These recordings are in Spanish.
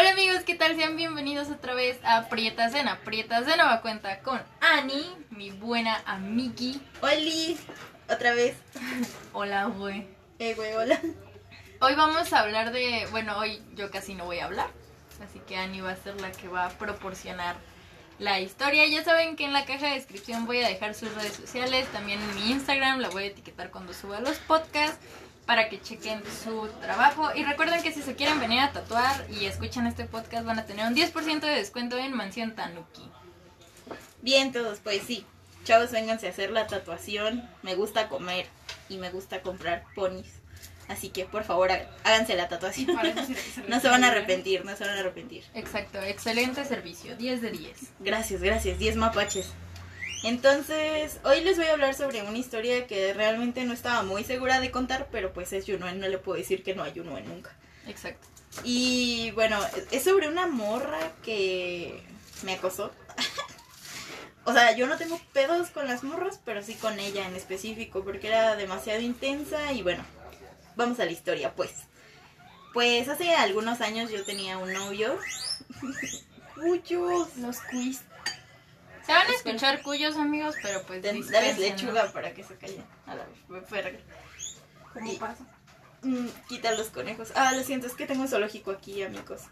Hola amigos, ¿qué tal? Sean bienvenidos otra vez a Prietas Cena. Prietas de nueva cuenta con Ani, mi buena amigui. Oli, otra vez. Hola, güey. Eh, güey, hola. Hoy vamos a hablar de, bueno, hoy yo casi no voy a hablar, así que Ani va a ser la que va a proporcionar la historia. Ya saben que en la caja de descripción voy a dejar sus redes sociales, también en mi Instagram, la voy a etiquetar cuando suba los podcasts para que chequen su trabajo. Y recuerden que si se quieren venir a tatuar y escuchan este podcast van a tener un 10% de descuento en Mansión Tanuki. Bien, todos, pues sí. Chavos, vénganse a hacer la tatuación. Me gusta comer y me gusta comprar ponis. Así que por favor há- háganse la tatuación. No se van a arrepentir, no se van a arrepentir. Exacto, excelente servicio, 10 de 10. Gracias, gracias. 10 mapaches. Entonces, hoy les voy a hablar sobre una historia que realmente no estaba muy segura de contar, pero pues es Yunuen, no le puedo decir que no hay Yunuen nunca. Exacto. Y bueno, es sobre una morra que me acosó. o sea, yo no tengo pedos con las morras, pero sí con ella en específico, porque era demasiado intensa y bueno, vamos a la historia pues. Pues hace algunos años yo tenía un novio. Cuyos. Los quiz. Se van a escuchar cuyos amigos, pero pues Dales ¿no? lechuga para que se callen. A la verga. ¿Cómo Y- pasa? Mm, quita los conejos. Ah, lo siento, es que tengo un zoológico aquí, amigos.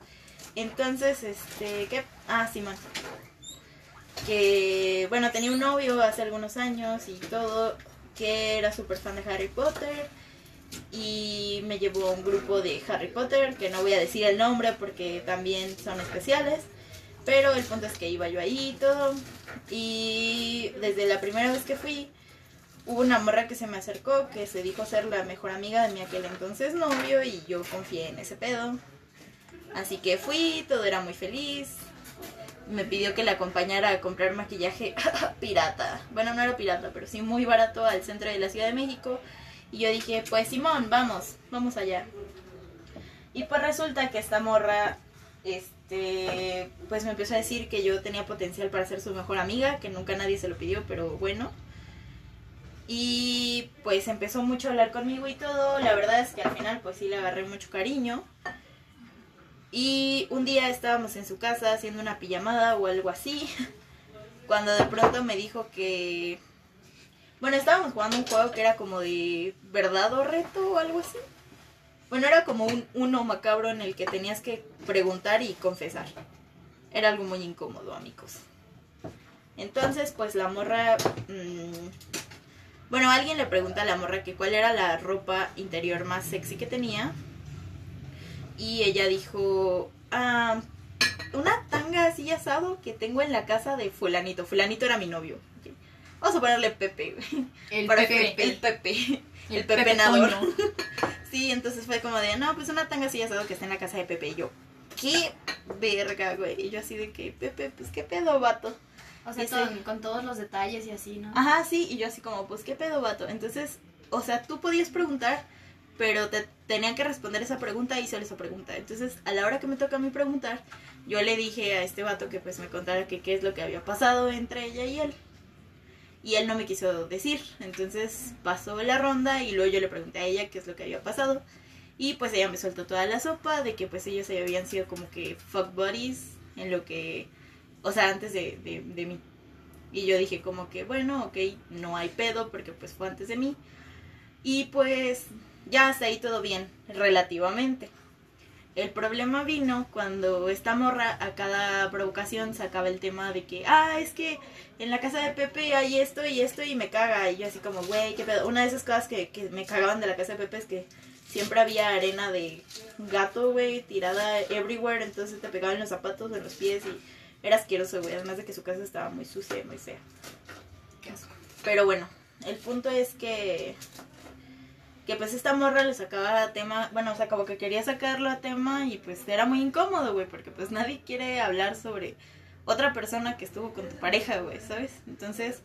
Entonces, este, ¿qué? Ah, Simón. Que, bueno, tenía un novio hace algunos años y todo, que era súper fan de Harry Potter. Y me llevó a un grupo de Harry Potter, que no voy a decir el nombre porque también son especiales. Pero el punto es que iba yo ahí y todo. Y desde la primera vez que fui, hubo una morra que se me acercó que se dijo ser la mejor amiga de mi aquel entonces novio y yo confié en ese pedo. Así que fui, todo era muy feliz. Me pidió que la acompañara a comprar maquillaje pirata. Bueno, no era pirata, pero sí muy barato al centro de la Ciudad de México. Y yo dije, pues Simón, vamos, vamos allá. Y pues resulta que esta morra, este, pues me empezó a decir que yo tenía potencial para ser su mejor amiga, que nunca nadie se lo pidió, pero bueno. Y pues empezó mucho a hablar conmigo y todo. La verdad es que al final pues sí le agarré mucho cariño. Y un día estábamos en su casa haciendo una pijamada o algo así. Cuando de pronto me dijo que... Bueno, estábamos jugando un juego que era como de verdad o reto o algo así. Bueno, era como un uno macabro en el que tenías que preguntar y confesar. Era algo muy incómodo, amigos. Entonces, pues la morra... mm, bueno, alguien le pregunta a la morra que cuál era la ropa interior más sexy que tenía. Y ella dijo, ah, una tanga así asado que tengo en la casa de fulanito. Fulanito era mi novio. Vamos a ponerle Pepe. El Para Pepe. que- el Pepe. El el pepenador. Sí, entonces fue como de, no, pues una tanga así asado que está en la casa de Pepe. Y yo, ¿qué verga, güey? Y yo así de que, Pepe, pues qué pedo, vato. O sea, Dice- con, con todos los detalles y así, ¿no? Ajá, sí, y yo así como, pues qué pedo, vato. Entonces, o sea, tú podías preguntar, pero te tenían que responder esa pregunta y solo esa pregunta. Entonces, a la hora que me toca a mí preguntar, yo le dije a este vato que pues me contara que qué es lo que había pasado entre ella y él. Y él no me quiso decir. Entonces pasó la ronda y luego yo le pregunté a ella qué es lo que había pasado. Y pues ella me soltó toda la sopa de que pues ellos habían sido como que fuck buddies en lo que, o sea, antes de, de, mí. Y yo dije como que, bueno, ok, no hay pedo porque pues fue antes de mí. Y pues ya hasta ahí todo bien, relativamente. El problema vino cuando esta morra a cada provocación sacaba el tema de que, ah, es que en la casa de Pepe hay esto y esto y me caga. Y yo así como, güey, qué pedo. Una de esas cosas que, que me cagaban de la casa de Pepe es que siempre había arena de gato, güey, tirada everywhere. Entonces te pegaban los zapatos en los pies y era asqueroso, güey. Además de que su casa estaba muy sucia muy fea. Qué asco. Pero bueno, el punto es que que pues esta morra le sacaba tema, bueno, o sea, como que quería sacarlo a tema y pues era muy incómodo, güey, porque pues nadie quiere hablar sobre otra persona que estuvo con tu pareja, güey, ¿sabes? Entonces,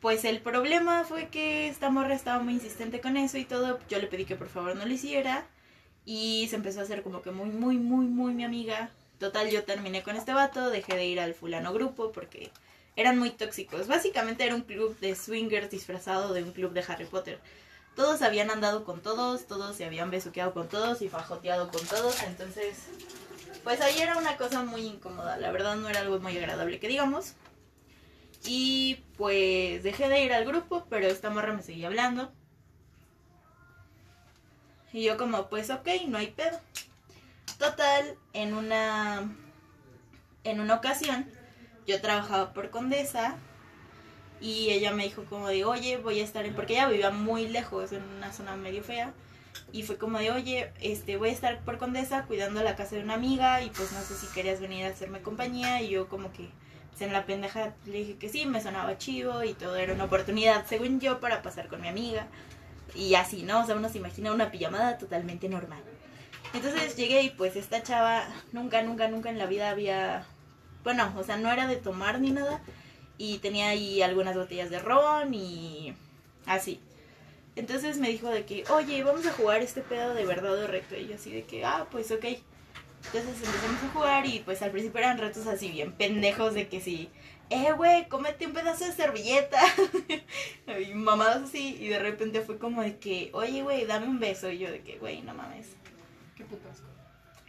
pues el problema fue que esta morra estaba muy insistente con eso y todo, yo le pedí que por favor no lo hiciera y se empezó a hacer como que muy, muy, muy, muy mi amiga. Total, yo terminé con este vato, dejé de ir al fulano grupo porque eran muy tóxicos. Básicamente era un club de swingers disfrazado de un club de Harry Potter. Todos habían andado con todos, todos se habían besuqueado con todos y fajoteado con todos, entonces pues ahí era una cosa muy incómoda, la verdad no era algo muy agradable que digamos. Y pues dejé de ir al grupo, pero esta morra me seguía hablando. Y yo como, pues ok, no hay pedo. Total, en una en una ocasión yo trabajaba por Condesa y ella me dijo como de, "Oye, voy a estar en porque ella vivía muy lejos en una zona medio fea." Y fue como de, "Oye, este voy a estar por Condesa cuidando la casa de una amiga y pues no sé si querías venir a hacerme compañía." Y yo como que pues, en la pendeja le dije que sí, me sonaba chivo y todo era una oportunidad, según yo, para pasar con mi amiga. Y así, ¿no? O sea, uno se imagina una pijamada totalmente normal. Entonces llegué y pues esta chava nunca, nunca, nunca en la vida había... Bueno, o sea, no era de tomar ni nada. Y tenía ahí algunas botellas de ron y así. Entonces me dijo de que, oye, vamos a jugar este pedo de verdad o reto. Y yo así de que, ah, pues ok. Entonces empezamos a jugar y pues al principio eran retos así bien pendejos de que sí, eh, güey, cómete un pedazo de servilleta. y mamadas así. Y de repente fue como de que, oye, güey, dame un beso. Y yo de que, güey, no mames. Qué.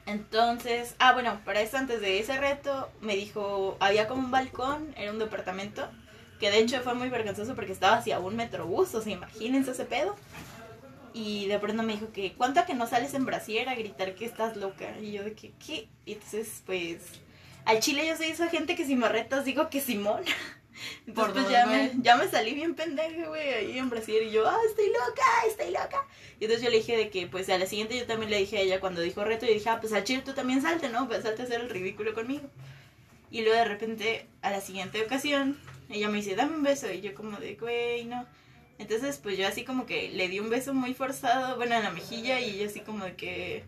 Entonces, ah, bueno, para eso antes de ese reto me dijo, había como un balcón, era un departamento, que de hecho fue muy vergonzoso porque estaba hacia un metrobús, o sea, imagínense ese pedo. Y de pronto me dijo que, ¿cuánto que no sales en brasier a gritar que estás loca? Y yo de que, ¿qué? Y entonces, pues, al chile yo soy esa gente que si me retas digo que Simón. Entonces, pues ya me, ya me salí bien pendeja, güey, ahí en brasier. Y yo, ah, estoy loca, estoy loca. Y entonces yo le dije de que, pues, a la siguiente yo también le dije a ella cuando dijo reto, y dije, ah, pues al chile tú también salte, ¿no? Pues salte a hacer el ridículo conmigo. Y luego de repente, a la siguiente ocasión, ella me dice, dame un beso. Y yo como de, güey, no. Entonces, pues yo así como que le di un beso muy forzado, bueno, en la mejilla, y ella así como de que,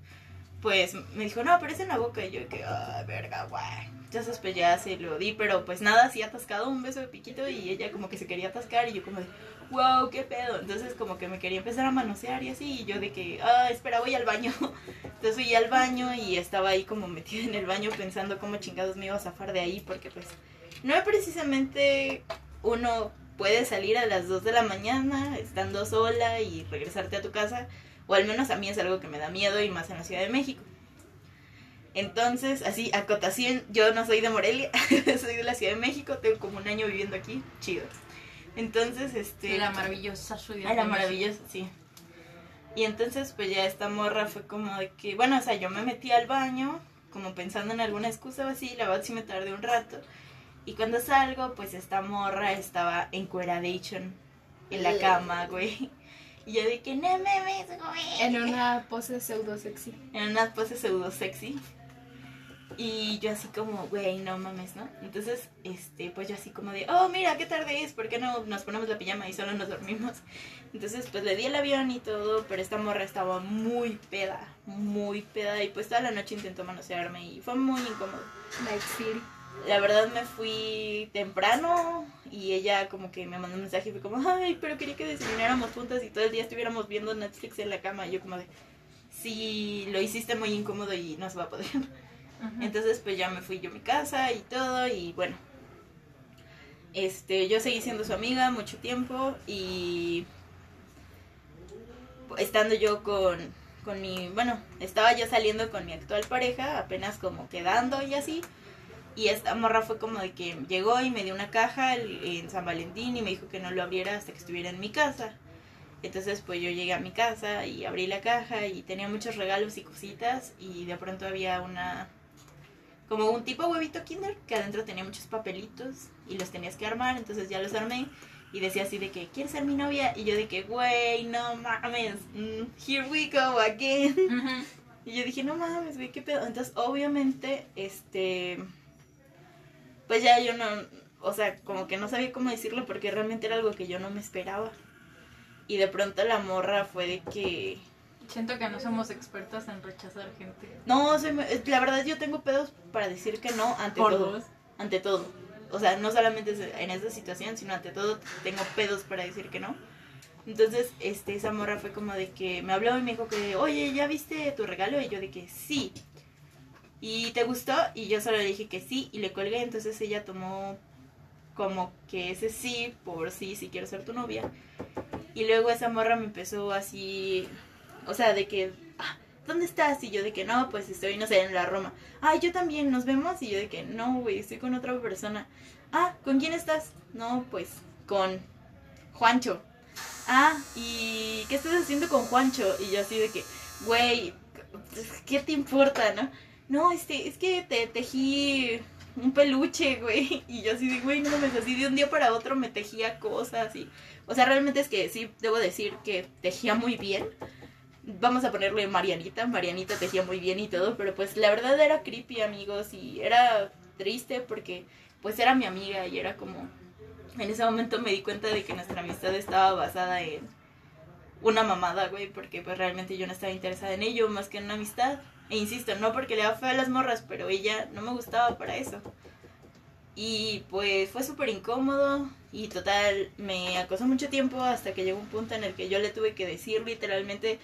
pues, me dijo, no, pero es en la boca. Y yo que, ah, verga, guay. Ya se lo di, pero pues nada, así atascado, un beso de piquito, y ella como que se quería atascar, y yo como de, wow, qué pedo. Entonces, como que me quería empezar a manosear y así, y yo de que, ah, espera, voy al baño. Entonces fui al baño y estaba ahí como metida en el baño pensando cómo chingados me iba a zafar de ahí, porque pues no precisamente uno puede salir a las 2 de la mañana estando sola y regresarte a tu casa, o al menos a mí es algo que me da miedo y más en la Ciudad de México. Entonces, así, acotación, yo no soy de Morelia, soy de la Ciudad de México, tengo como un año viviendo aquí, chido. Entonces, este... De la maravillosa ciudad. Ah, la maravillosa, sí. Y entonces, pues ya esta morra fue como de que, bueno, o sea, yo me metí al baño, como pensando en alguna excusa o así, la verdad sí me tardé un rato. Y cuando salgo, pues esta morra estaba en cueradation en la cama, güey. Y yo de que, no mames, güey. En una pose pseudo sexy. En una pose pseudo sexy. Y yo así como, güey, no mames, ¿no? Entonces, este, pues yo así como de, oh, mira, qué tarde es, ¿por qué no nos ponemos la pijama y solo nos dormimos? Entonces, pues le di el avión y todo, pero esta morra estaba muy peda, muy peda, y pues toda la noche intentó manosearme y fue muy incómodo. Like. La verdad me fui temprano y ella como que me mandó un mensaje y fue como, ay, pero quería que desayunáramos juntas y todo el día estuviéramos viendo Netflix en la cama. Y yo como de, sí, lo hiciste muy incómodo y no se va a poder. Entonces pues ya me fui yo a mi casa y todo y bueno. Este, yo seguí siendo su amiga mucho tiempo y estando yo con, con mi, bueno, estaba yo saliendo con mi actual pareja, apenas como quedando y así. Y esta morra fue como de que llegó y me dio una caja en San Valentín y me dijo que no lo abriera hasta que estuviera en mi casa. Entonces pues yo llegué a mi casa y abrí la caja y tenía muchos regalos y cositas y de pronto había una como un tipo huevito kinder que adentro tenía muchos papelitos y los tenías que armar, entonces ya los armé y decía así de que ¿quieres ser mi novia? Y yo de que güey, no mames, mm, here we go again. Ujú. Y yo dije, no mames, güey, qué pedo. Entonces, obviamente, este. Pues ya yo no. O sea, como que no sabía cómo decirlo porque realmente era algo que yo no me esperaba. Y de pronto la morra fue de que. Siento que no somos expertas en rechazar gente. No, soy la verdad yo tengo pedos para decir que no ante Por todo. dos. Ante todo. O sea, no solamente en esta situación, sino ante todo tengo pedos para decir que no. Entonces, este, esa morra fue como de que me habló y me dijo que, oye, ¿ya viste tu regalo? Y yo de que sí. ¿Y te gustó? Y yo solo le dije que sí y le colgué. Entonces ella tomó como que ese sí por sí, si quiero ser tu novia. Y luego esa morra me empezó así, o sea, de que, ah, ¿dónde estás? Y yo de que no, pues estoy, no sé, en la Roma. Ah, yo también, ¿nos vemos? Y yo de que no, güey, estoy con otra persona. Ah, ¿con quién estás? No, pues con Juancho. Ah, ¿y qué estás haciendo con Juancho? Y yo así de que, güey, ¿qué te importa, no? No, este, es que te tejí un peluche, güey. Y yo así de, güey, no mames, así de un día para otro me tejía cosas y... O sea, realmente es que sí, debo decir que tejía muy bien. Vamos a ponerle Marianita, Marianita tejía muy bien y todo, pero pues la verdad era creepy, amigos, y era triste porque pues era mi amiga y era como... En ese momento me di cuenta de que nuestra amistad estaba basada en una mamada, güey, porque pues realmente yo no estaba interesada en ello más que en una amistad. E insisto, no porque le da fe a las morras, pero ella no me gustaba para eso. Y pues fue súper incómodo y total, me acosó mucho tiempo hasta que llegó un punto en el que yo le tuve que decir literalmente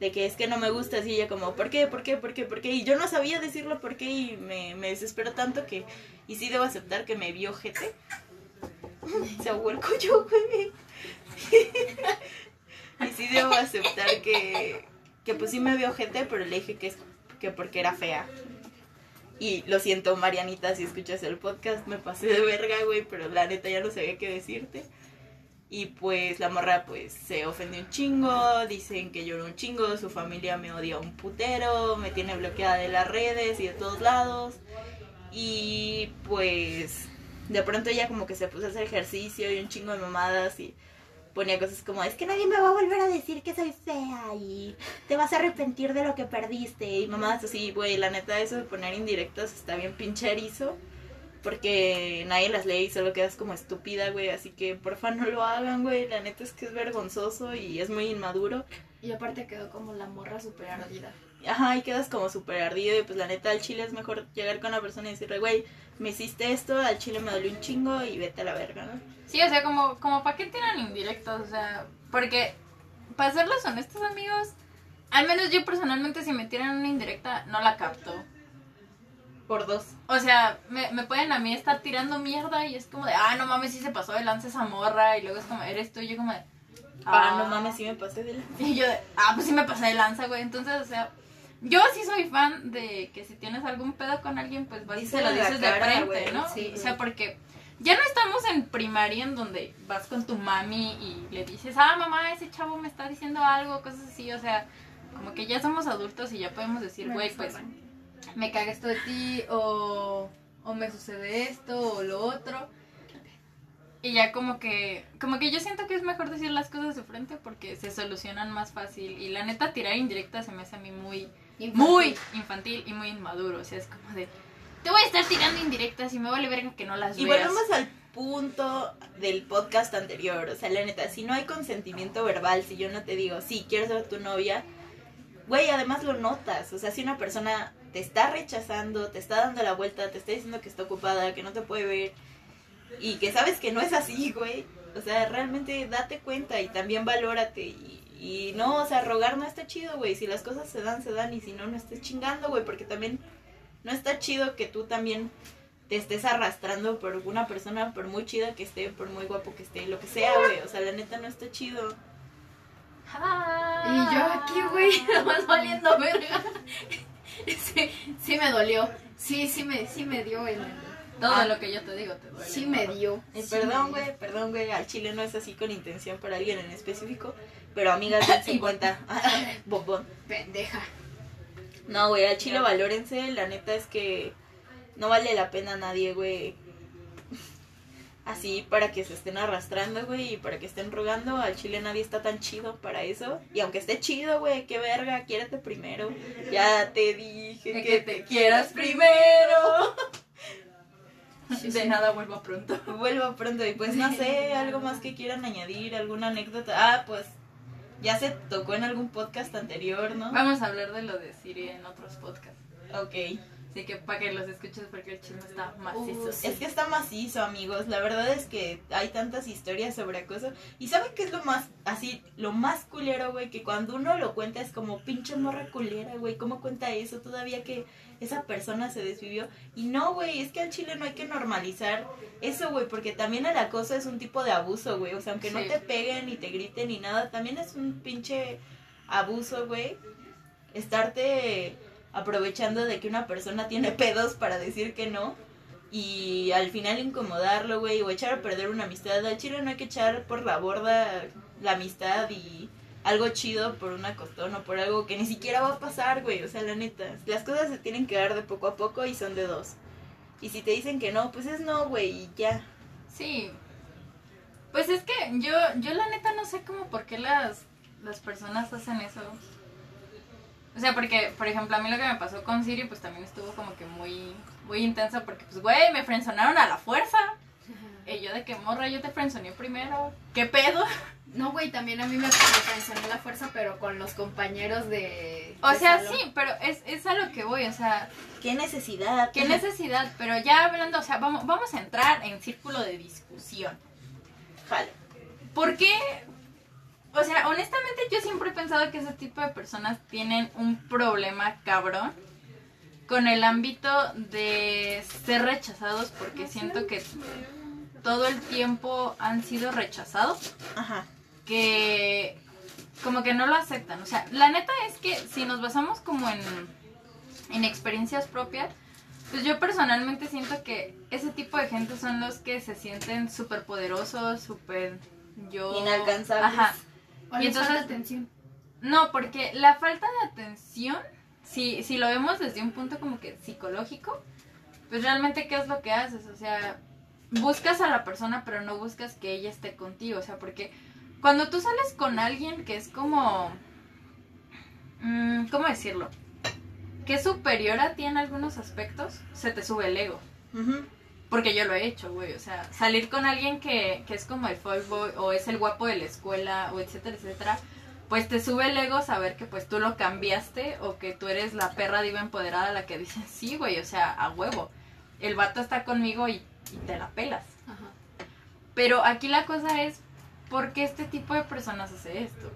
de que es que no me gusta así ella como, ¿por qué? ¿Por qué? ¿Por qué? ¿Por qué? Y yo no sabía decirlo por qué y me, me desesperó tanto que, y sí debo aceptar que me vio jete. Se ahogó el cuello, güey. y sí debo aceptar que, que pues sí me vio gente, pero le dije que es que porque era fea. Y lo siento, Marianita, si escuchas el podcast, me pasé de verga, güey, pero la neta ya no sabía qué decirte. Y pues la morra pues se ofendió un chingo, dicen que lloró un chingo, su familia me odia un putero, me tiene bloqueada de las redes y de todos lados. Y pues de pronto ella como que se puso a hacer ejercicio y un chingo de mamadas y ponía cosas como, es que nadie me va a volver a decir que soy fea y te vas a arrepentir de lo que perdiste y mamadas así, güey, la neta eso de poner indirectas está bien pinche erizo porque nadie las lee y solo quedas como estúpida, güey, así que porfa no lo hagan, güey, la neta es que es vergonzoso y es muy inmaduro. Y aparte quedó como la morra super ardida. Ajá, y quedas como súper ardido y pues la neta al chile es mejor llegar con una persona y decirle, güey, me hiciste esto, al chile me dolió un chingo y vete a la verga, ¿no? Sí, o sea, como, como para qué tiran indirectos, o sea, porque para serles honestos amigos, al menos yo personalmente si me tiran una indirecta no la capto. Por dos. O sea, me, me pueden a mí estar tirando mierda y es como de, ah, no mames, sí se pasó de lanza esa morra y luego es como, eres tú y yo como de, Ah, no mames, sí me pasé de la... Y yo de, ah, pues sí me pasé de lanza, güey. Entonces, o sea, yo sí soy fan de que si tienes algún pedo con alguien, pues vas y se lo dices de frente, ¿no? sí. o sea, porque ya no estamos en primaria en donde vas con tu mami y le dices, ah, mamá, ese chavo me está diciendo algo, cosas así, o sea, como que ya somos adultos y ya podemos decir, güey, pues me caga esto de ti o, o me sucede esto o lo otro. Y ya como que, como que yo siento que es mejor decir las cosas de frente porque se solucionan más fácil. Y la neta, tirar indirecta se me hace a mí muy, muy infantil y muy inmaduro. O sea, es como de, te voy a estar tirando indirectas y me vale verga que no las Y veas. volvemos al punto del podcast anterior, o sea, la neta, si no hay consentimiento verbal, si yo no te digo, sí, quiero ser tu novia, güey, además lo notas, o sea, si una persona te está rechazando, te está dando la vuelta, te está diciendo que está ocupada, que no te puede ver, y que sabes que no es así, güey, o sea, realmente date cuenta y también valórate y, y no, o sea, rogar no está chido, güey, si las cosas se dan, se dan, y si no, no estés chingando, güey, porque también no está chido que tú también te estés arrastrando por una persona, por muy chida que esté, por muy guapo que esté, lo que sea, güey. O sea, la neta no está chido. Y yo aquí, güey, nomás valiendo verga. Sí, sí me dolió. Sí, sí me, sí me dio el... Todo Ah. lo que yo te digo te duele. Sí me dio. Sí perdón, güey, perdón, güey. Al chile no es así con intención para alguien en específico. Pero amigas, dense cuenta. Bobón. Pendeja. No, güey, al chile valórense. La neta es que no vale la pena a nadie, güey. Así para que se estén arrastrando, güey, y para que estén rogando. Al chile nadie está tan chido para eso. Y aunque esté chido, güey, qué verga, quiérete primero. Ya te dije que, te quieras primero. De nada vuelvo pronto. Vuelvo pronto. Y pues no sé, algo más que quieran añadir, alguna anécdota. Ah, pues ya se tocó en algún podcast anterior, ¿no? Vamos a hablar de lo de Siri en otros podcasts. Ok. Así que para que los escuches porque el chisme está macizo. Uh, sí. Es que está macizo, amigos. La verdad es que hay tantas historias sobre acoso. Y ¿saben qué es lo más, así, lo más culero, güey? Que cuando uno lo cuenta es como pinche morra culera, güey. ¿Cómo cuenta eso? Todavía que esa persona se desvivió. Y no, güey, es que al chile no hay que normalizar eso, güey. Porque también el acoso es un tipo de abuso, güey. O sea, aunque no te peguen ni te griten ni nada, también es un pinche abuso, güey. estarte aprovechando de que una persona tiene pedos para decir que no y al final incomodarlo, güey, o echar a perder una amistad. Al chile no hay que echar por la borda la amistad y algo chido por una costón o por algo que ni siquiera va a pasar, güey. O sea, la neta, las cosas se tienen que dar de poco a poco y son de dos. Y si te dicen que no, pues es no, güey, y ya. Sí. Pues es que yo, yo la neta no sé cómo por qué las, las personas hacen eso. O sea, porque, por ejemplo, a mí lo que me pasó con Siri, pues también estuvo como que muy, muy intenso, porque, pues, güey, me frenzonaron a la fuerza. Y yo de que morra, yo te frenzoné primero. ¿Qué pedo? No, güey, también a mí me funcionó la fuerza, pero con los compañeros de. O de sea, salón. sí, pero es, es a lo que voy, o sea, ¿Qué necesidad? qué necesidad, pero ya hablando, o sea, vamos, vamos a entrar en círculo de discusión. Jalo. ¿Por qué? O sea, honestamente yo siempre he pensado que ese tipo de personas tienen un problema cabrón con el ámbito de ser rechazados porque siento que todo el tiempo han sido rechazados, Ajá. que como que no lo aceptan. O sea, la neta es que si nos basamos como en, en experiencias propias, pues yo personalmente siento que ese tipo de gente son los que se sienten súper poderosos, súper yo... Inalcanzables. Ajá. O Y les falta entonces- atención. No, porque la falta de atención, si, si lo vemos desde un punto como que psicológico, pues realmente ¿qué es lo que haces? O sea, buscas a la persona, pero no buscas que ella esté contigo. O sea, porque cuando tú sales con alguien que es como... mm, ¿Cómo decirlo? Que es superior a ti en algunos aspectos, se te sube el ego. Porque yo lo he hecho, güey. O sea, salir con alguien que, que es como el fuckboy o es el guapo de la escuela o etcétera, etcétera. Pues te sube el ego saber que pues tú lo cambiaste o que tú eres la perra diva empoderada la que dice, sí, güey, o sea, a huevo. El vato está conmigo y, y te la pelas. Ajá. Pero aquí la cosa es, ¿por qué este tipo de personas hace esto?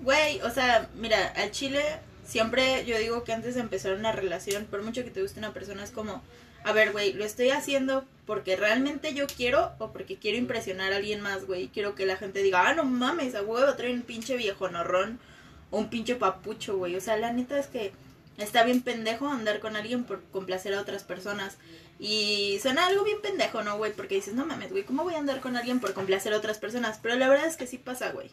Güey, o sea, mira, al chile siempre yo digo que antes de empezar una relación, por mucho que te guste una persona, es como, a ver, güey, lo estoy haciendo porque realmente yo quiero o porque quiero impresionar a alguien más, güey. Quiero que la gente diga, ah, no mames, a huevo, trae un pinche viejo norrón o un pinche papucho, güey. O sea, la neta es que está bien pendejo andar con alguien por complacer a otras personas. Y suena algo bien pendejo, ¿no, güey? Porque dices, no mames, güey, ¿cómo voy a andar con alguien por complacer a otras personas? Pero la verdad es que sí pasa, güey.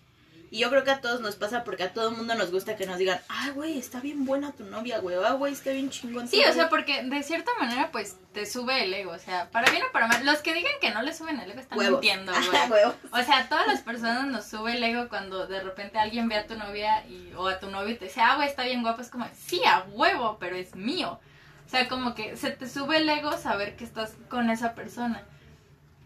Y yo creo que a todos nos pasa porque a todo el mundo nos gusta que nos digan, ah, güey, está bien buena tu novia, güey, ah, güey, está bien chingón. Sí, o novio". sea, porque de cierta manera pues te sube el ego. O sea, para bien o para mal. Los que digan que no le suben el ego están Huevos. mintiendo, Ajá, güey. O sea, a todas las personas nos sube el ego cuando de repente alguien ve a tu novia y, o a tu novio y te dice, ah, güey, está bien guapo. Es como, sí, a huevo, pero es mío. O sea, como que se te sube el ego saber que estás con esa persona.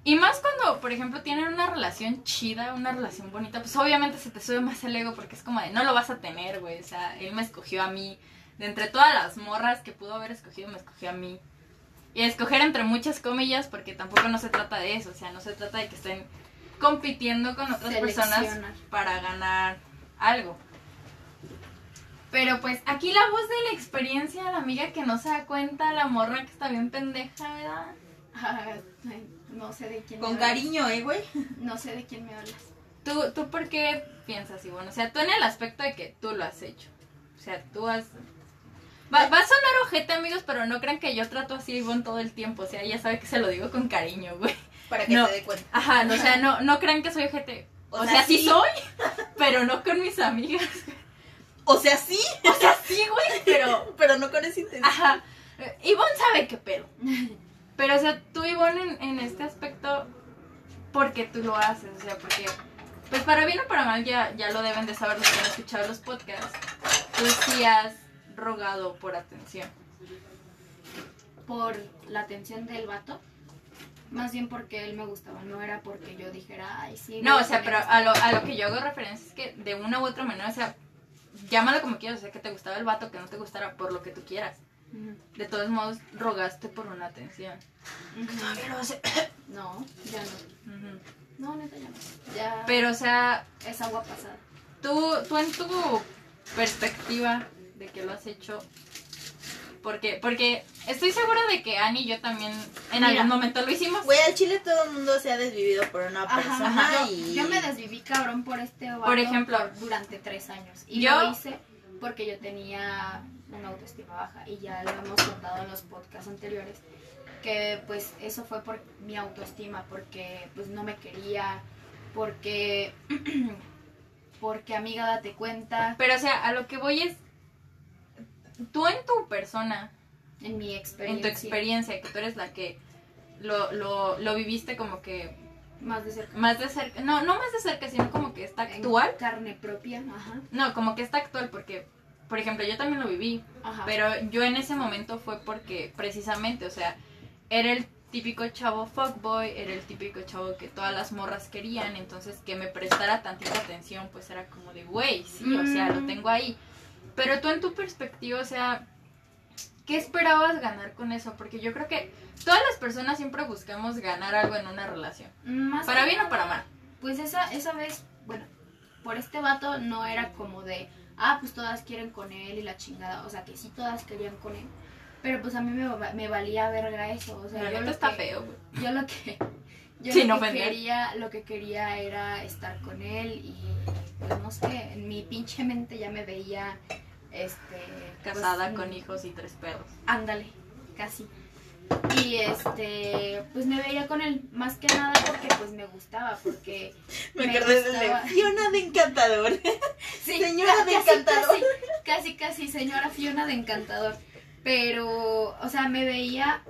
Y más cuando, por ejemplo, tienen una relación chida, una relación bonita, pues obviamente se te sube más el ego porque es como de, no lo vas a tener, güey. O sea, él me escogió a mí. De entre todas las morras que pudo haber escogido, me escogió a mí. Y escoger entre muchas comillas porque tampoco no se trata de eso. O sea, no se trata de que estén compitiendo con otras personas para ganar algo. Pero pues aquí la voz de la experiencia, la amiga que no se da cuenta, la morra que está bien pendeja, ¿verdad? Ay, no sé de quién Con me hablas. cariño, eh, güey. No sé de quién me hablas. ¿Tú, ¿Tú por qué piensas Ivonne? O sea, tú en el aspecto de que tú lo has hecho. O sea, tú has... Va, va a sonar ojete, amigos, pero no crean que yo trato así a Ivonne todo el tiempo. O sea, ella sabe que se lo digo con cariño, güey. Para que No. se dé cuenta. Ajá, no, o sea, no, no crean que soy ojete. O, sea, sí soy, pero no con mis amigas. O sea, sí, O sea, sí, güey, pero... pero no con esa intención. Ajá. Eh, Ivonne sabe qué pedo. Pero, o sea, tú, Ivonne, en, en este aspecto, ¿por qué tú lo haces? O sea, porque, pues para bien o para mal, ya, ya lo deben de saber los que han escuchado los podcasts. Tú sí has rogado por atención. Por la atención del vato. Más bien porque él me gustaba, no era porque yo dijera, ay, sí. No, o sea, pero esto". a lo, a lo que yo hago referencia es que de una u otra manera, o sea, llámalo como quieras, o sea, que te gustaba el vato, que no te gustara, por lo que tú quieras. De todos modos, rogaste por una atención. Ujú. Pero, o sea, No, ya no. Ujú. No, neta, ya no. Ya Pero, o sea, es agua pasada. tú, tú en tu perspectiva de que lo has hecho, porque, porque estoy segura de que Annie y yo también en Mira. algún momento lo hicimos. Güey, al chile todo el mundo se ha desvivido por una Ajá, persona ajá, y... yo me desviví cabrón por este vato Por ejemplo. durante tres años. Y Yo- lo hice porque yo tenía una autoestima baja y ya lo hemos contado en los podcasts anteriores que pues eso fue por mi autoestima porque pues no me quería porque porque amiga date cuenta Pero, o sea, a lo que voy es. Tú en tu persona, en mi en experiencia tu experiencia, que tú eres la que lo, lo, lo viviste como que más de cerca más de cerca. No, no más de cerca, sino como que está en actual. carne propia ajá No, como que está actual, porque, por ejemplo, yo también lo viví. ajá Pero yo en ese momento fue porque, precisamente, o sea, era el típico chavo fuckboy, era el típico chavo que todas las morras querían, entonces que me prestara tantita atención, pues era como de, güey, sí, o sea, lo Mm. tengo ahí. Pero tú en tu perspectiva, o sea, ¿qué esperabas ganar con eso? Porque yo creo que todas las personas siempre buscamos ganar algo en una relación. Más Para bien o para mal. Pues esa, esa vez, bueno, por este vato no era como de, ah, pues todas quieren con él y la chingada. O sea, que sí todas querían con él. Pero pues a mí me, me valía verga eso. O sea, yo lo está que, feo, güey. Yo lo que, yo Sin lo que ofender. quería, lo que quería era estar con él y pues no sé, en mi pinche mente ya me veía, este, pues, Casada mm, con hijos y tres perros. Ándale, casi. Y este, pues me veía con él más que nada porque pues me gustaba, porque Me Me acordé gustaba. de Fiona de Encantador. Sí, Señora de Encantador. Casi, casi, casi, señora Fiona de Encantador. Pero, o sea, me veía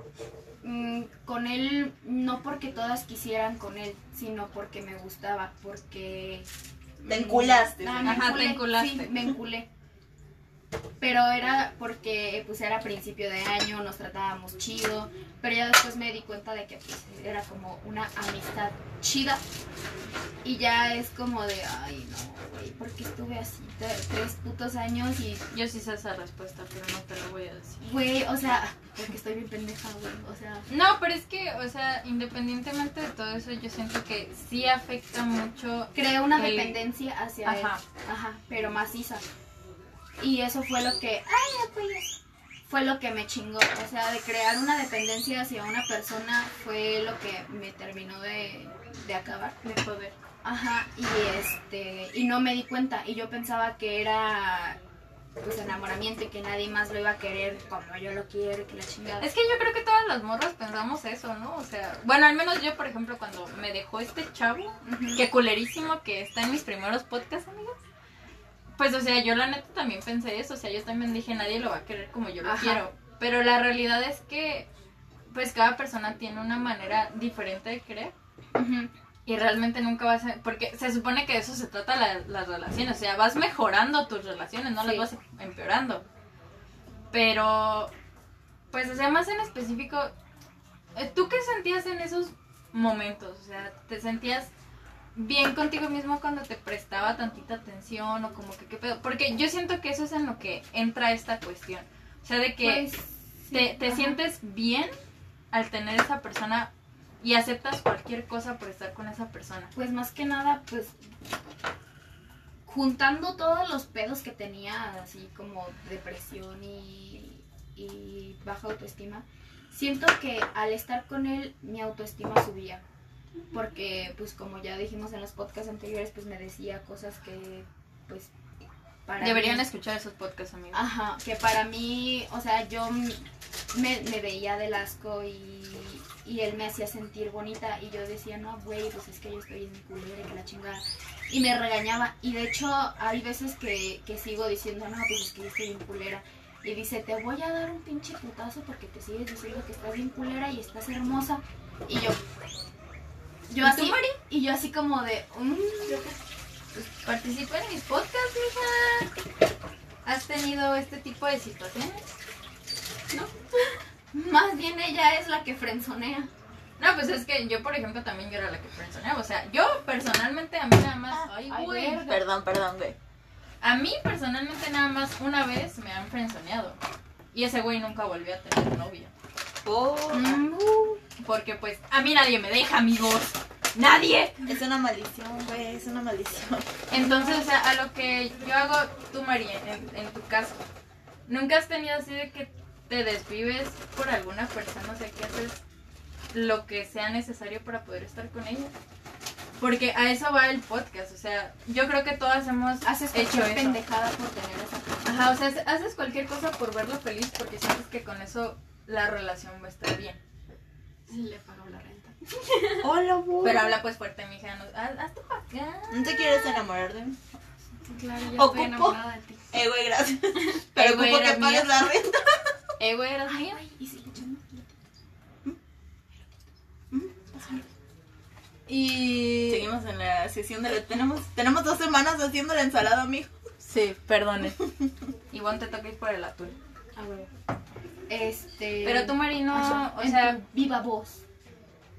mm, con él no porque todas quisieran con él, sino porque me gustaba, porque... Te mm, enculaste. ah, me Ajá, te enculaste. Sí, me enculé. Pero era porque pues era principio de año, nos tratábamos chido, pero ya después me di cuenta de que pues, era como una amistad chida. Y ya es como de, ay no, güey, ¿por qué estuve así tre- tres putos años y, Yo sí sé esa respuesta, pero no te la voy a decir. güey, o sea, porque estoy bien pendeja, güey, o sea, No, pero es que, o sea, independientemente de todo eso, yo siento que sí afecta mucho. creé una El- dependencia hacia Ajá. él, ajá, pero maciza. Y eso fue lo que, ay. Fue lo que me chingó, o sea, de crear una dependencia hacia una persona fue lo que me terminó de, de acabar. De poder. Ajá, y este, y no me di cuenta, y yo pensaba que era pues enamoramiento y que nadie más lo iba a querer como yo lo quiero, y que la chingada. Es que yo creo que todas las morras pensamos eso, ¿no? O sea, bueno, al menos yo, por ejemplo, cuando me dejó este chavo, que culerísimo que está en mis primeros podcasts, amigos. Pues, o sea, yo la neta también pensé eso. O sea, yo también dije, nadie lo va a querer como yo lo Ajá. quiero. Pero la realidad es que, pues, cada persona tiene una manera diferente de querer. Y realmente nunca vas a... Porque se supone que de eso se trata la- las relaciones. O sea, vas mejorando tus relaciones, no las vas empeorando. Pero, pues, o sea, más en específico, eh, ¿tú qué sentías en esos momentos? O sea, ¿te sentías bien contigo mismo cuando te prestaba tantita atención o como que qué pedo? Porque yo siento que eso es en lo que entra esta cuestión. O sea, de que Pues, sí, te, te sientes bien al tener esa persona y aceptas cualquier cosa por estar con esa persona. Pues más que nada, pues juntando todos los pedos que tenía, así como depresión y, y baja autoestima, siento que al estar con él mi autoestima subía. Porque, pues como ya dijimos en los podcasts anteriores, pues me decía cosas que, pues, para Deberían mí- escuchar esos podcasts, amigos. Ajá, que para mí, o sea, yo me, me veía del asco y, y él me hacía sentir bonita y yo decía, no, güey, pues es que yo estoy en mi culera y que la chingada. Y me regañaba. Y de hecho, hay veces que, que sigo diciendo, no, pues es que yo estoy bien culera. Y dice, te voy a dar un pinche putazo porque te sigues diciendo que estás bien culera y estás hermosa. Y yo, yo ¿Y tú, así, Mari? y yo así como de, "Mm, Pues participa en mis podcasts, mija. ¿Has tenido este tipo de situaciones? más bien ella es la que frenzonea. No, pues es que yo, por ejemplo, también yo era la que frenzoneaba. O sea, yo personalmente a mí nada más... Ay, ay, güey. verga. Perdón, perdón, güey. A mí personalmente nada más una vez me han frenzoneado. Y ese güey nunca volvió a tener novia. Mm. Porque pues a mí nadie me deja, amigos. Nadie. Es una maldición, güey, es una maldición. Entonces, o sea, a lo que yo hago, tú María, en, en tu caso, ¿nunca has tenido así de que te desvives por alguna persona? O sea, que haces lo que sea necesario para poder estar con ella. Porque a eso va el podcast, o sea, yo creo que todas hemos Haces hecho eso. pendejada por tener esa persona. Ajá, o sea, haces cualquier cosa por verlo feliz porque sientes que con eso la relación va a estar bien. Le pago la renta. Hola, güey. Pero habla pues fuerte, mija. No, haz- hazte para acá. ¿No te quieres enamorar de mí? Claro, yo Ocupo. estoy enamorada de ti. Eh, güey, gracias. Pero güey, ocupo que era pagues mía. la renta. Eh, güey, eras Ay, mía. ay, y si le echamos- Y. Seguimos en la sesión de la... Tenemos, tenemos dos semanas haciendo la ensalada, mijo. Sí, perdone. Ivonne, te toca ir por el atún. Ah, huevo. Este. Pero tú, Marino, o en sea, tu viva voz.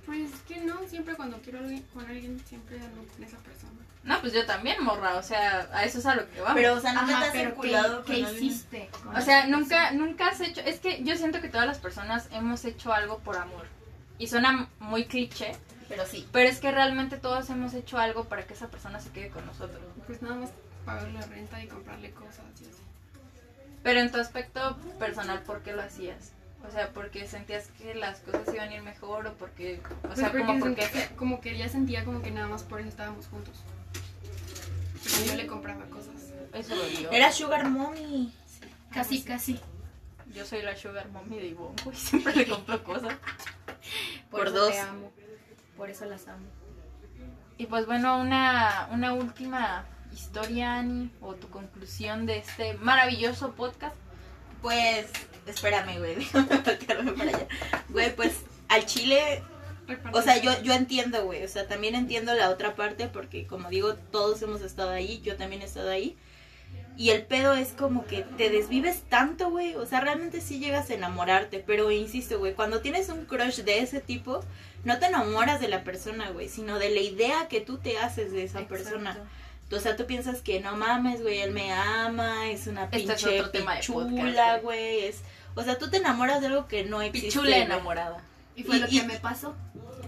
Pues que no, siempre cuando quiero alguien, con alguien, siempre ando con esa persona. no, pues yo también, morra. O sea, a eso es a lo que vamos. Pero, o sea, nunca Ajá, te has ¿qué, qué hiciste? con O sea, nunca, persona? nunca has hecho. Es que yo siento que todas las personas hemos hecho algo por amor. Y suena muy cliché, Pero sí. pero es que realmente todos hemos hecho algo para que esa persona se quede con nosotros. Pues nada más pagar la renta y comprarle cosas. Pero en tu aspecto personal, ¿por qué lo hacías? O sea, porque sentías que las cosas iban a ir mejor o porque, o sea, Pues como porque porque sentía- como que ya sentía como que nada más por eso estábamos juntos. Pero yo le compraba cosas. eso lo dio. Era Sugar Mommy. Casi, casi. Yo soy la sugar mommy de Ivonne, güey, siempre le compro cosas. Por, Por eso dos. te amo. Por eso las amo. Y pues bueno, una, una última historia, Ani, o tu conclusión de este maravilloso podcast. Pues, espérame, güey, déjame para allá. Güey, pues, al chile, o sea, yo, yo entiendo, güey, o sea, también entiendo la otra parte porque, como digo, todos hemos estado ahí, yo también he estado ahí. Y el pedo es como que te desvives tanto, güey, o sea, realmente sí llegas a enamorarte, pero insisto, güey, cuando tienes un crush de ese tipo, no te enamoras de la persona, güey, sino de la idea que tú te haces de esa persona. O sea, tú piensas que no mames, güey, él me ama, es una Este es pinche pichula, podcast, güey. Es, o sea, tú te enamoras de algo que no existe. Pichula enamorada. Y fue Y- lo y- que me pasó.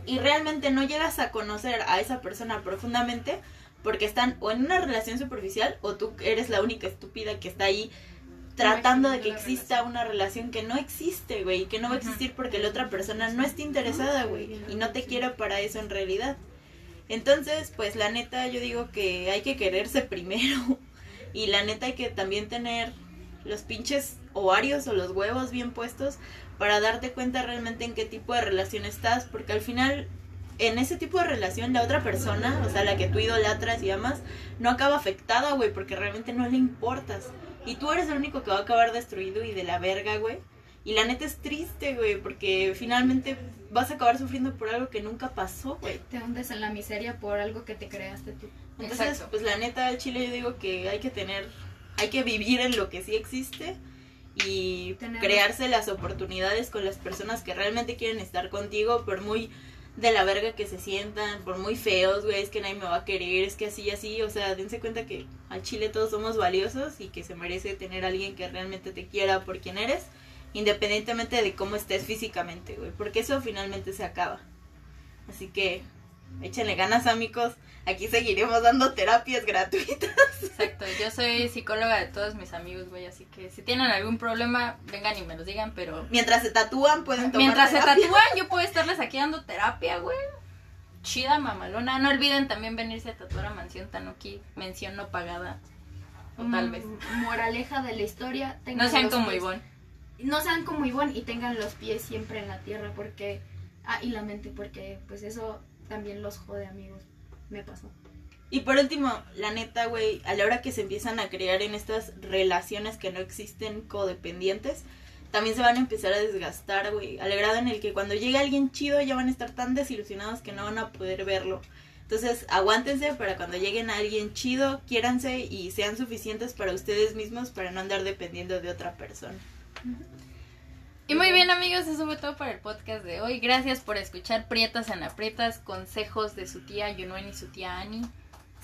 Y realmente no llegas a conocer a esa persona profundamente porque están o en una relación superficial o tú eres la única estúpida que está ahí tratando de que exista una relación que no existe, güey, y que no va a existir porque la otra persona no está interesada, güey, y no te quiere para eso en realidad. Entonces, pues la neta yo digo que hay que quererse primero y la neta hay que también tener los pinches ovarios o los huevos bien puestos para darte cuenta realmente en qué tipo de relación estás, porque al final en ese tipo de relación la otra persona, o sea, la que tú idolatras y amas, no acaba afectada, güey, porque realmente no le importas. Y tú eres el único que va a acabar destruido y de la verga, güey. Y la neta es triste, güey, porque finalmente vas a acabar sufriendo por algo que nunca pasó, güey. Te hundes en la miseria por algo que te creaste tú. Entonces, Exacto. pues la neta, al chile yo digo que hay que tener, hay que vivir en lo que sí existe y Tener- crearse las oportunidades con las personas que realmente quieren estar contigo, por muy de la verga que se sientan, por muy feos, güey, es que nadie me va a querer, es que así y así, o sea, dense cuenta que al chile todos somos valiosos y que se merece tener a alguien que realmente te quiera por quien eres, independientemente de cómo estés físicamente, güey, porque eso finalmente se acaba. Así que échenle ganas, amigos. Aquí seguiremos dando terapias gratuitas. Exacto, yo soy psicóloga de todos mis amigos, güey, así que si tienen algún problema, vengan y me los digan, pero Mientras se tatúan, pueden tomar mientras se tatúan, yo puedo estarles aquí dando terapia, güey. Chida, mamalona. No olviden también venirse a tatuar a Mansión Tanuki, mención no pagada. O tal vez. Mm, Moraleja de la historia. No sean como Ivonne. No sean como Ivonne y tengan los pies siempre en la tierra porque... Ah, y la mente porque pues eso también los jode amigos. Me pasó. Y por último, la neta, güey, a la hora que se empiezan a crear en estas relaciones que no existen codependientes, también se van a empezar a desgastar, güey. Al grado en el que cuando llegue alguien chido ya van a estar tan desilusionados que no van a poder verlo. Entonces, aguántense para cuando lleguen a alguien chido, quiéranse y sean suficientes para ustedes mismos para no andar dependiendo de otra persona. Y muy bien amigos, eso fue todo para el podcast de hoy. Gracias por escuchar Prietas en Aprietas, consejos de su tía Yunuen y su tía Ani.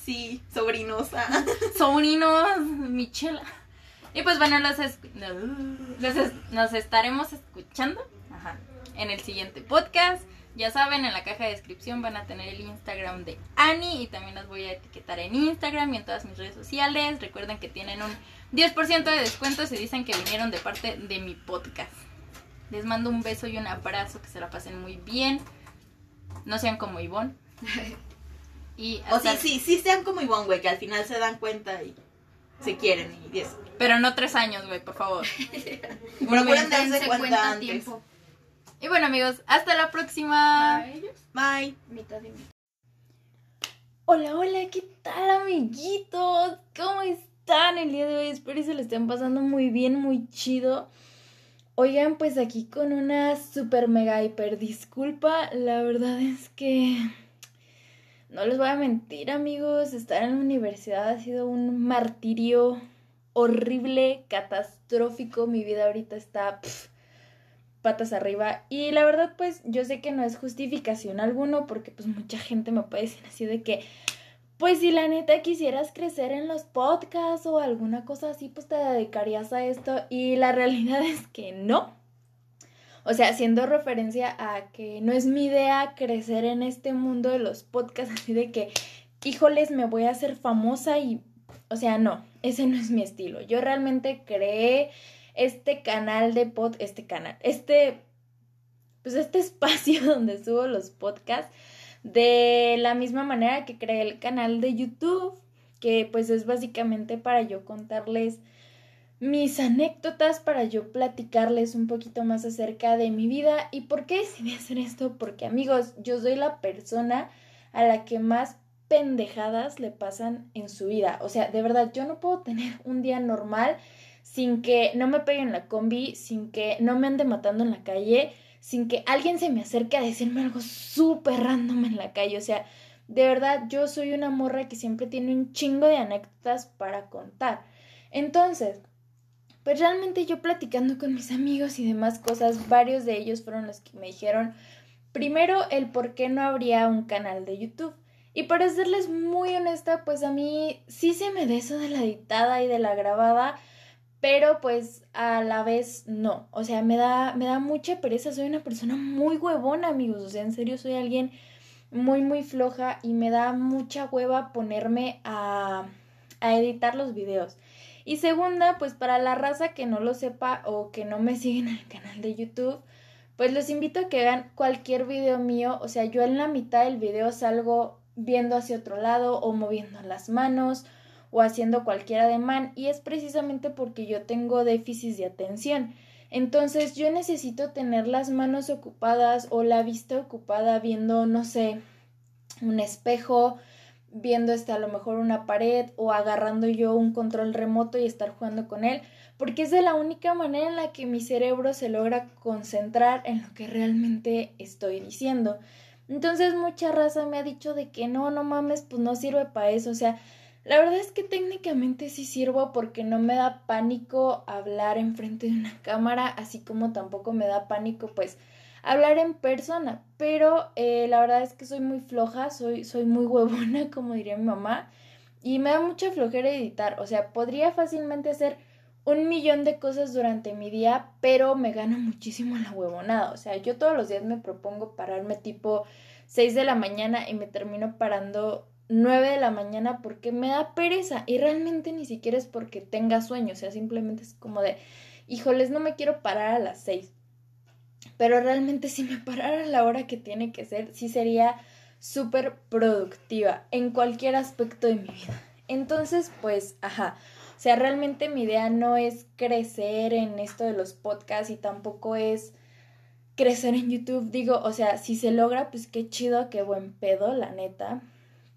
Sí, sobrinosa. Sobrinos, Michela. Y pues bueno, los, es- los es- nos estaremos escuchando ajá, en el siguiente podcast. Ya saben, en la caja de descripción van a tener el Instagram de Ani y también las voy a etiquetar en Instagram y en todas mis redes sociales. Recuerden que tienen un 10% de descuento si dicen que vinieron de parte de mi podcast. Les mando un beso y un abrazo, que se la pasen muy bien. No sean como Ivonne. Y O sí, sí, sí sean como Ivonne, güey, que al final se dan cuenta y se quieren y eso. Pero no tres años, güey, por favor. Procuren darse cuenta antes. tiempo. Y bueno, amigos, hasta la próxima. Bye. Mitad. Hola, hola, ¿qué tal, amiguitos? ¿Cómo están el día de hoy? Espero que se lo estén pasando muy bien, muy chido. Oigan, pues aquí con una super mega hiper disculpa. La verdad es que no les voy a mentir, amigos. Estar en la universidad ha sido un martirio horrible, catastrófico. Mi vida ahorita está pf, patas arriba. Y la verdad, pues yo sé que no es justificación alguno, porque pues mucha gente me puede decir así de que, pues si la neta quisieras crecer en los podcasts o alguna cosa así, pues te dedicarías a esto. Y la realidad es que no. O sea, haciendo referencia a que no es mi idea crecer en este mundo de los podcasts, así de que, híjoles, me voy a hacer famosa y, o sea, no, ese no es mi estilo. Yo realmente creé este canal de pod, este canal, este, pues este espacio donde subo los podcasts de la misma manera que creé el canal de YouTube, que pues es básicamente para yo contarles mis anécdotas, para yo platicarles un poquito más acerca de mi vida. ¿Y por qué decidí hacer esto? Porque amigos, yo soy la persona a la que más pendejadas le pasan en su vida. O sea, de verdad, yo no puedo tener un día normal sin que no me peguen la combi, sin que no me ande matando en la calle, sin que alguien se me acerque a decirme algo súper random en la calle. O sea, de verdad, yo soy una morra que siempre tiene un chingo de anécdotas para contar. Entonces, pues realmente yo platicando con mis amigos y demás cosas, varios de ellos fueron los que me dijeron, primero, el por qué no habría un canal de YouTube. Y para serles muy honesta, pues a mí sí se me da eso de la editada y de la grabada, pero pues a la vez no. O sea, me da, me da mucha pereza. Soy una persona muy huevona, amigos. O sea, en serio, soy alguien muy, muy floja y me da mucha hueva ponerme a, a editar los videos. Y segunda, pues para la raza que no lo sepa o que no me siguen en el canal de YouTube, pues los invito a que vean cualquier video mío. O sea, yo en la mitad del video salgo viendo hacia otro lado o moviendo las manos o haciendo cualquier ademán y es precisamente porque yo tengo déficit de atención. Entonces yo necesito tener las manos ocupadas o la vista ocupada viendo, no sé, un espejo, viendo este a lo mejor una pared o agarrando yo un control remoto y estar jugando con él, porque es de la única manera en la que mi cerebro se logra concentrar en lo que realmente estoy diciendo. Entonces mucha raza me ha dicho de que no, no mames, pues no sirve para eso, o sea, la verdad es que técnicamente sí sirvo porque no me da pánico hablar enfrente de una cámara, así como tampoco me da pánico pues hablar en persona, pero eh, la verdad es que soy muy floja, soy, soy muy huevona, como diría mi mamá, y me da mucha flojera editar, o sea, podría fácilmente hacer un millón de cosas durante mi día, pero me gana muchísimo la huevonada, o sea, yo todos los días me propongo pararme tipo 6 de la mañana y me termino parando 9 de la mañana porque me da pereza y realmente ni siquiera es porque tenga sueño, o sea, simplemente es como de, híjoles, no me quiero parar a las 6. Pero realmente si me parara a la hora que tiene que ser, sí sería súper productiva en cualquier aspecto de mi vida. Entonces, pues, ajá. O sea, realmente mi idea no es crecer en esto de los podcasts y tampoco es crecer en YouTube. Digo, o sea, si se logra, pues qué chido, qué buen pedo, la neta.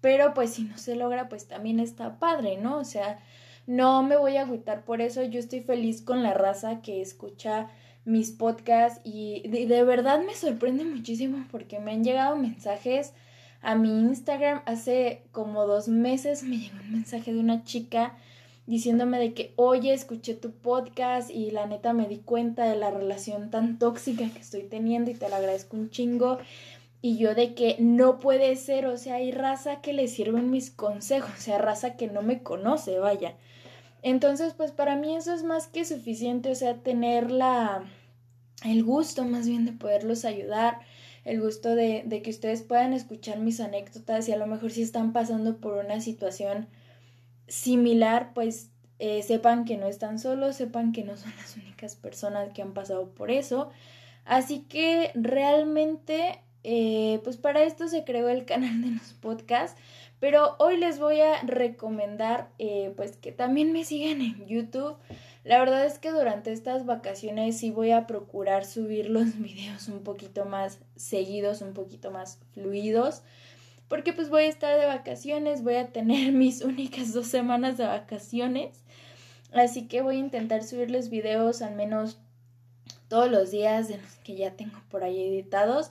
Pero pues si no se logra, pues también está padre, ¿no? O sea, no me voy a agüitar por eso. Yo estoy feliz con la raza que escucha mis podcasts y de, verdad me sorprende muchísimo porque me han llegado mensajes a mi Instagram hace como dos meses me llegó un mensaje de una chica diciéndome de que oye escuché tu podcast y la neta me di cuenta de la relación tan tóxica que estoy teniendo y te lo agradezco un chingo y yo de que no puede ser, o sea, hay raza que le sirven mis consejos, o sea, raza que no me conoce, vaya. Entonces, pues para mí eso es más que suficiente, o sea, tener la, el gusto más bien de poderlos ayudar, el gusto de, de que ustedes puedan escuchar mis anécdotas y a lo mejor si están pasando por una situación similar, pues eh, sepan que no están solos, sepan que no son las únicas personas que han pasado por eso. Así que realmente, eh, pues para esto se creó el canal de los podcasts, Pero hoy les voy a recomendar eh, pues que también me sigan en YouTube. La verdad es que durante estas vacaciones sí voy a procurar subir los videos un poquito más seguidos, un poquito más fluidos. Porque pues voy a estar de vacaciones, voy a tener mis únicas dos semanas de vacaciones. Así que voy a intentar subirles videos al menos todos los días de los que ya tengo por ahí editados.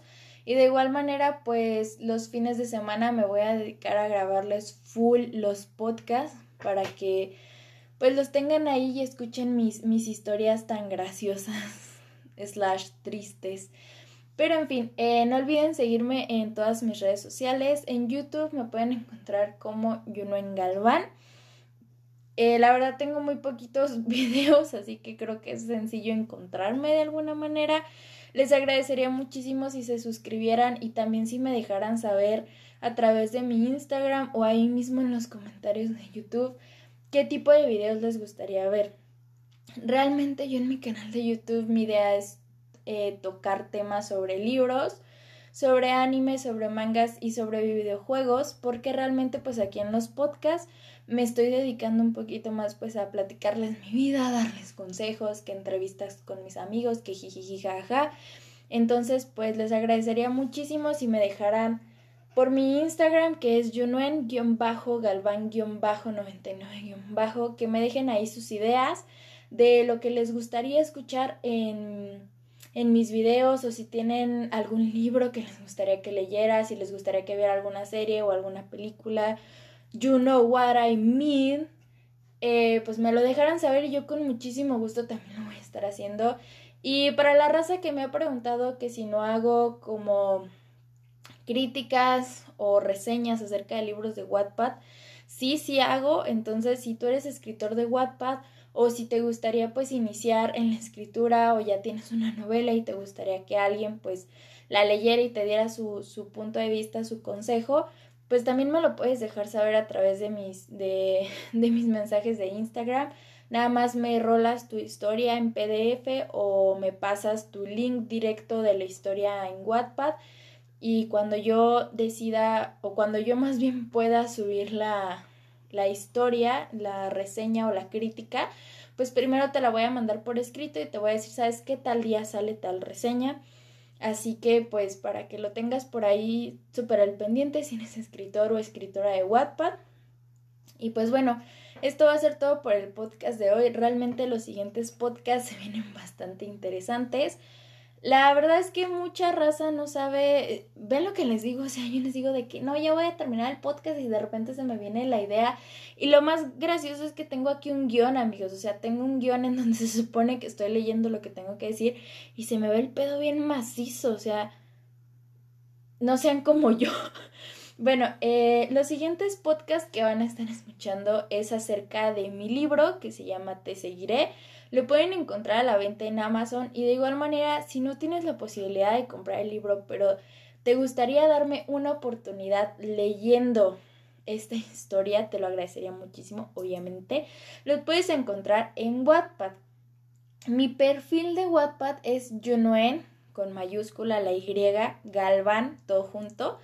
Y de igual manera, pues los fines de semana me voy a dedicar a grabarles full los podcasts para que pues los tengan ahí y escuchen mis, mis historias tan graciosas, slash tristes. Pero en fin, eh, no olviden seguirme en todas mis redes sociales. En YouTube me pueden encontrar como en Galván. Eh, la verdad tengo muy poquitos videos, así que creo que es sencillo encontrarme de alguna manera. Les agradecería muchísimo si se suscribieran y también si me dejaran saber a través de mi Instagram o ahí mismo en los comentarios de YouTube qué tipo de videos les gustaría ver. Realmente yo en mi canal de YouTube mi idea es eh, tocar temas sobre libros, sobre anime, sobre mangas y sobre videojuegos, porque realmente pues aquí en los podcasts me estoy dedicando un poquito más pues a platicarles mi vida, darles consejos, que entrevistas con mis amigos, que jiji jaja. Entonces pues les agradecería muchísimo si me dejaran por mi Instagram que es junuen-galván-99- que me dejen ahí sus ideas de lo que les gustaría escuchar en en mis videos o si tienen algún libro que les gustaría que leyera, si les gustaría que viera alguna serie o alguna película, you know what I mean, eh, pues me lo dejaran saber y yo con muchísimo gusto también lo voy a estar haciendo. Y para la raza que me ha preguntado que si no hago como críticas o reseñas acerca de libros de Wattpad, sí, sí hago, entonces si tú eres escritor de Wattpad, o si te gustaría pues iniciar en la escritura o ya tienes una novela y te gustaría que alguien pues la leyera y te diera su, su punto de vista, su consejo, pues también me lo puedes dejar saber a través de mis, de, de mis mensajes de Instagram. Nada más me rolas tu historia en PDF o me pasas tu link directo de la historia en Wattpad y cuando yo decida o cuando yo más bien pueda subir la, la historia, la reseña o la crítica, pues primero te la voy a mandar por escrito y te voy a decir, ¿sabes qué tal día sale tal reseña? Así que pues para que lo tengas por ahí súper al pendiente si eres escritor o escritora de Wattpad. Y pues bueno, esto va a ser todo por el podcast de hoy. Realmente los siguientes podcasts se vienen bastante interesantes. La verdad es que mucha raza no sabe, ven lo que les digo, o sea, yo les digo de que no, ya voy a terminar el podcast y de repente se me viene la idea. Y lo más gracioso es que tengo aquí un guion, amigos, o sea, tengo un guion en donde se supone que estoy leyendo lo que tengo que decir y se me ve el pedo bien macizo, o sea, no sean como yo. Bueno, eh, los siguientes podcasts que van a estar escuchando es acerca de mi libro que se llama Te Seguiré. Lo pueden encontrar a la venta en Amazon y de igual manera, si no tienes la posibilidad de comprar el libro, pero te gustaría darme una oportunidad leyendo esta historia, te lo agradecería muchísimo, obviamente. Lo puedes encontrar en Wattpad. Mi perfil de Wattpad es Junoen con mayúscula la Y, Galvan, todo junto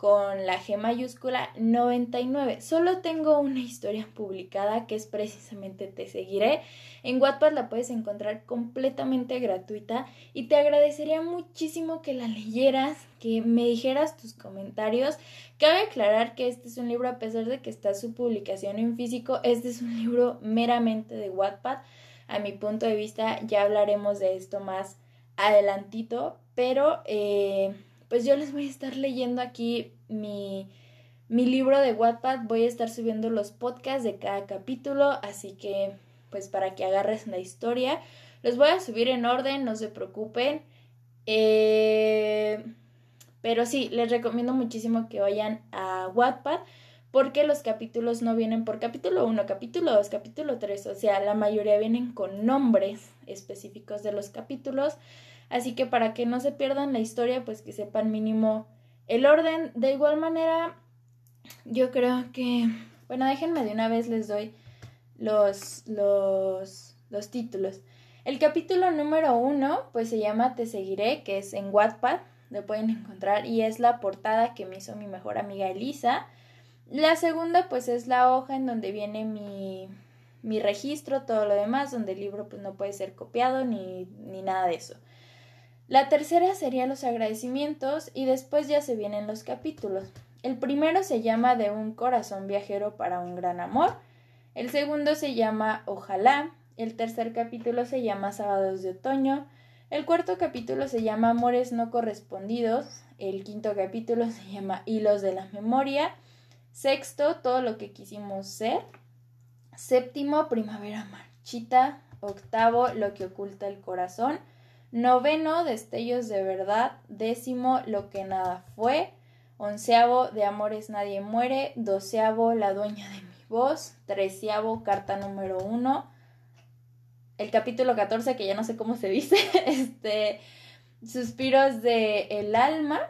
con la G mayúscula 99. Solo tengo una historia publicada que es precisamente Te seguiré. En Wattpad la puedes encontrar completamente gratuita y te agradecería muchísimo que la leyeras, que me dijeras tus comentarios. Cabe aclarar que este es un libro a pesar de que está su publicación en físico, este es un libro meramente de Wattpad. A mi punto de vista ya hablaremos de esto más adelantito, pero eh, pues yo les voy a estar leyendo aquí mi, mi libro de Wattpad. Voy a estar subiendo los podcasts de cada capítulo, así que pues para que agarres la historia. Los voy a subir en orden, no se preocupen. Eh, pero sí, les recomiendo muchísimo que vayan a Wattpad porque los capítulos no vienen por capítulo 1, capítulo 2, capítulo 3, o sea, la mayoría vienen con nombres específicos de los capítulos. Así que para que no se pierdan la historia, pues que sepan mínimo el orden. De igual manera, yo creo que, bueno, déjenme de una vez les doy los, los, los títulos. El capítulo número uno, pues se llama Te seguiré, que es en Wattpad, lo pueden encontrar y es la portada que me hizo mi mejor amiga Elisa. La segunda pues es la hoja en donde viene mi, mi registro, todo lo demás, donde el libro pues no puede ser copiado ni, ni nada de eso. La tercera sería los agradecimientos y después ya se vienen los capítulos. El primero se llama De un corazón viajero para un gran amor. El segundo se llama Ojalá. El tercer capítulo se llama Sábados de Otoño. El cuarto capítulo se llama Amores no correspondidos. El quinto capítulo se llama Hilos de la Memoria. Sexto, Todo lo que quisimos ser. Séptimo, Primavera Marchita. Octavo, Lo que oculta el corazón. Noveno, Destellos de verdad. Décimo, Lo que nada fue. Onceavo, De amores nadie muere. Doceavo, La dueña de mi voz. Treceavo, Carta número uno. El capítulo 14, que ya no sé cómo se dice. Este. Suspiros de el alma.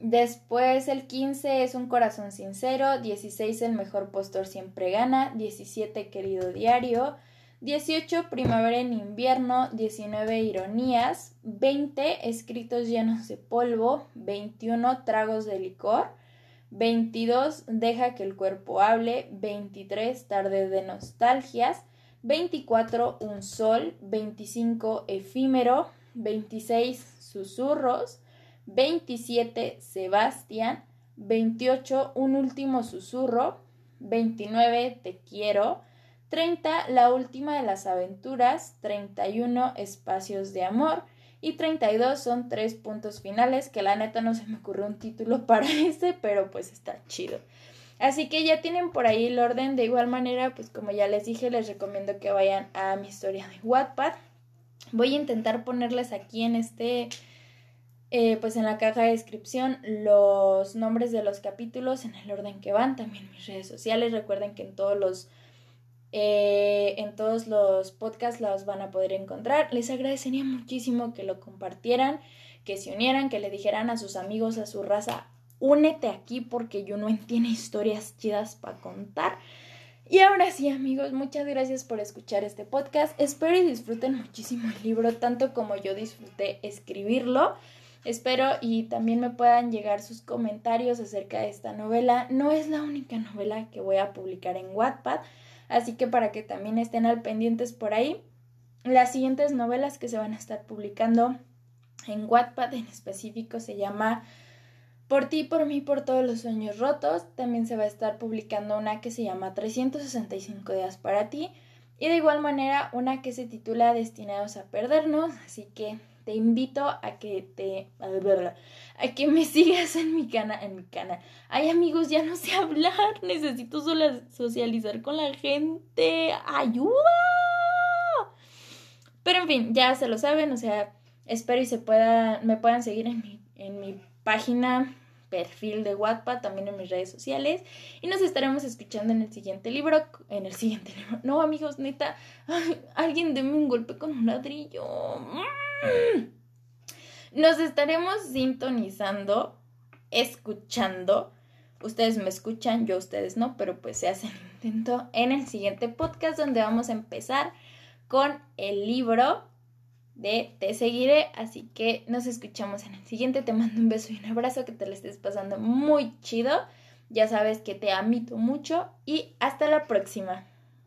Después el 15 es un corazón sincero, 16 el mejor postor siempre gana, 17 querido diario, 18 primavera en invierno, 19 ironías, 20 escritos llenos de polvo, 21 tragos de licor, 22 deja que el cuerpo hable, 23 tarde de nostalgias, 24 un sol, 25 efímero, 26 susurros, 27 Sebastián, 28 Un último susurro, 29 Te quiero, 30 La última de las aventuras, 31 Espacios de amor y 32 son tres puntos finales que la neta no se me ocurrió un título para ese, pero pues está chido. Así que ya tienen por ahí el orden. De igual manera, pues como ya les dije, les recomiendo que vayan a mi historia de Wattpad. Voy a intentar ponerles aquí en este eh, pues en la caja de descripción los nombres de los capítulos en el orden que van, también mis redes sociales, recuerden que en todos los eh, en todos los podcasts los van a poder encontrar. Les agradecería muchísimo que lo compartieran, que se unieran, que le dijeran a sus amigos, a su raza, únete aquí porque no tiene historias chidas para contar. Y ahora sí, amigos, muchas gracias por escuchar este podcast. Espero y disfruten muchísimo el libro, tanto como yo disfruté escribirlo. Espero y también me puedan llegar sus comentarios acerca de esta novela. No es la única novela que voy a publicar en Wattpad, así que para que también estén al pendientes por ahí. Las siguientes novelas que se van a estar publicando en Wattpad en específico se llama Por ti, por mí, por todos los sueños rotos. También se va a estar publicando una que se llama 365 días para ti. Y de igual manera una que se titula Destinados a perdernos. Así que te invito a que te a que me sigas en mi canal en mi canal ay amigos ya no sé hablar necesito socializar con la gente. Ayuda pero en fin ya se lo saben o sea espero y se pueda me puedan seguir en mi en mi página perfil de Wattpad, también en mis redes sociales. Y nos estaremos escuchando en el siguiente libro. En el siguiente libro. No, amigos, neta. alguien deme un golpe con un ladrillo. Mm. Nos estaremos sintonizando, escuchando. Ustedes me escuchan, yo ustedes no, pero pues se hace el intento en el siguiente podcast donde vamos a empezar con el libro de Te seguiré. Así que nos escuchamos en el siguiente. Te mando un beso y un abrazo, que te lo estés pasando muy chido. Ya sabes que te amito mucho y hasta la próxima.